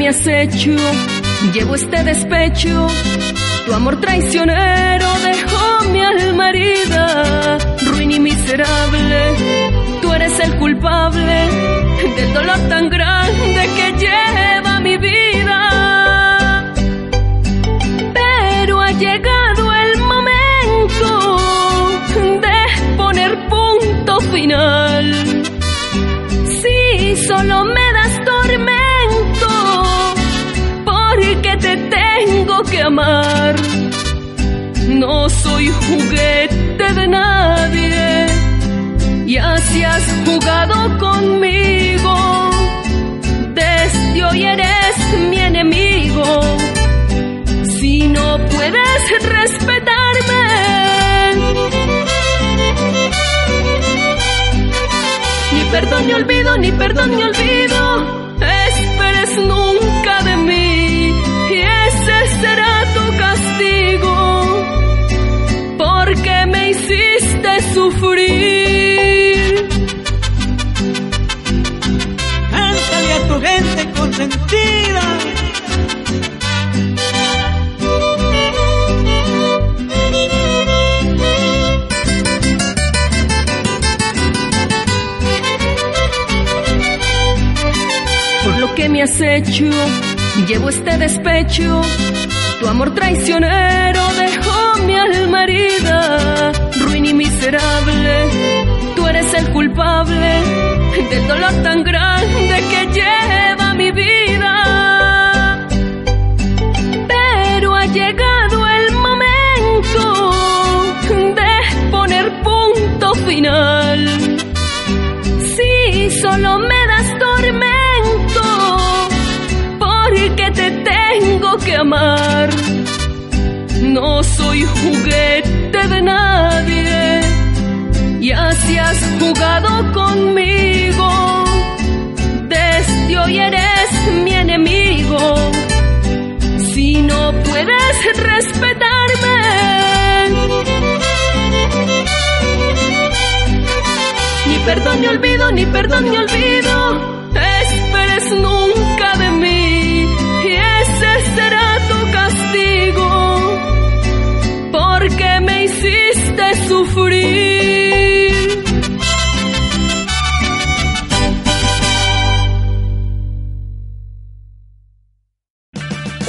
Me has hecho, llevo este despecho. Tu amor traicionero dejó mi alma herida, ruin y miserable. Tú eres el culpable del dolor tan grande que lleva mi vida. Pero ha llegado el momento de poner punto final. Si solo me hoy eres mi enemigo. Si no puedes respetarme, ni perdón ni olvido, ni perdón ni olvido. Esperes nunca de mí y ese será tu castigo. Porque me hiciste sufrir. Tu gente consentida. Por lo que me has hecho, llevo este despecho. Tu amor traicionero dejó dolor tan grande que lleva mi vida. Pero ha llegado el momento de poner punto final. Si solo me das tormento, porque te tengo que amar. No soy juguete de nadie, y así has jugado conmigo. Perdón ni olvido, ni perdón ni olvido. Esperes nunca de mí